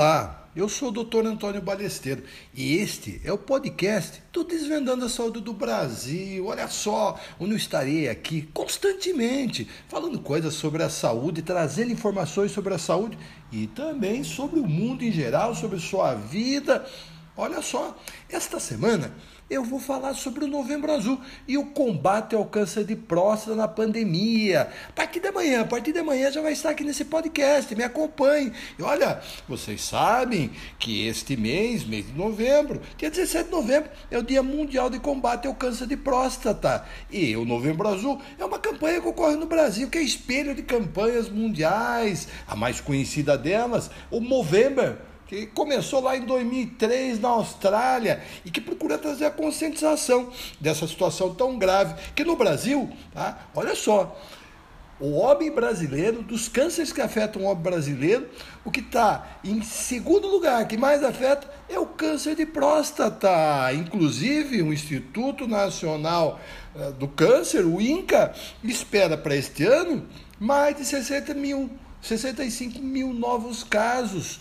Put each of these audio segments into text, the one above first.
Olá, eu sou o Dr. Antônio Balesteiro e este é o podcast do Desvendando a Saúde do Brasil. Olha só, onde eu estarei aqui constantemente falando coisas sobre a saúde, trazendo informações sobre a saúde e também sobre o mundo em geral, sobre sua vida. Olha só, esta semana eu vou falar sobre o Novembro Azul e o combate ao câncer de próstata na pandemia. A partir de amanhã, a partir de amanhã já vai estar aqui nesse podcast, me acompanhe. E olha, vocês sabem que este mês, mês de novembro, dia 17 de novembro, é o Dia Mundial de Combate ao Câncer de Próstata. E o Novembro Azul é uma campanha que ocorre no Brasil, que é espelho de campanhas mundiais. A mais conhecida delas, o Movember que começou lá em 2003 na Austrália e que procura trazer a conscientização dessa situação tão grave que no Brasil, tá? olha só, o homem brasileiro, dos cânceres que afetam o homem brasileiro, o que está em segundo lugar, que mais afeta, é o câncer de próstata. Inclusive, o Instituto Nacional eh, do Câncer, o INCA, espera para este ano mais de 60 mil, 65 mil novos casos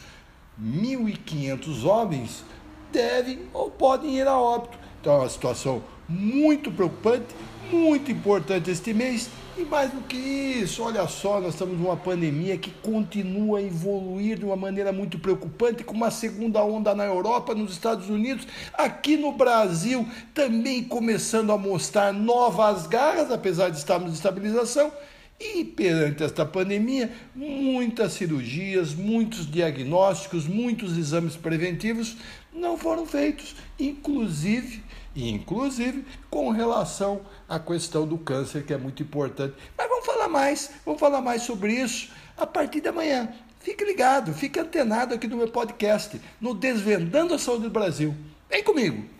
1.500 homens devem ou podem ir a óbito. Então é uma situação muito preocupante, muito importante este mês. E mais do que isso, olha só, nós estamos numa pandemia que continua a evoluir de uma maneira muito preocupante, com uma segunda onda na Europa, nos Estados Unidos, aqui no Brasil também começando a mostrar novas garras, apesar de estarmos em estabilização. E perante esta pandemia, muitas cirurgias, muitos diagnósticos, muitos exames preventivos não foram feitos, inclusive, inclusive com relação à questão do câncer, que é muito importante. Mas vamos falar mais, vamos falar mais sobre isso a partir de amanhã. Fique ligado, fique antenado aqui no meu podcast, no Desvendando a Saúde do Brasil. Vem comigo!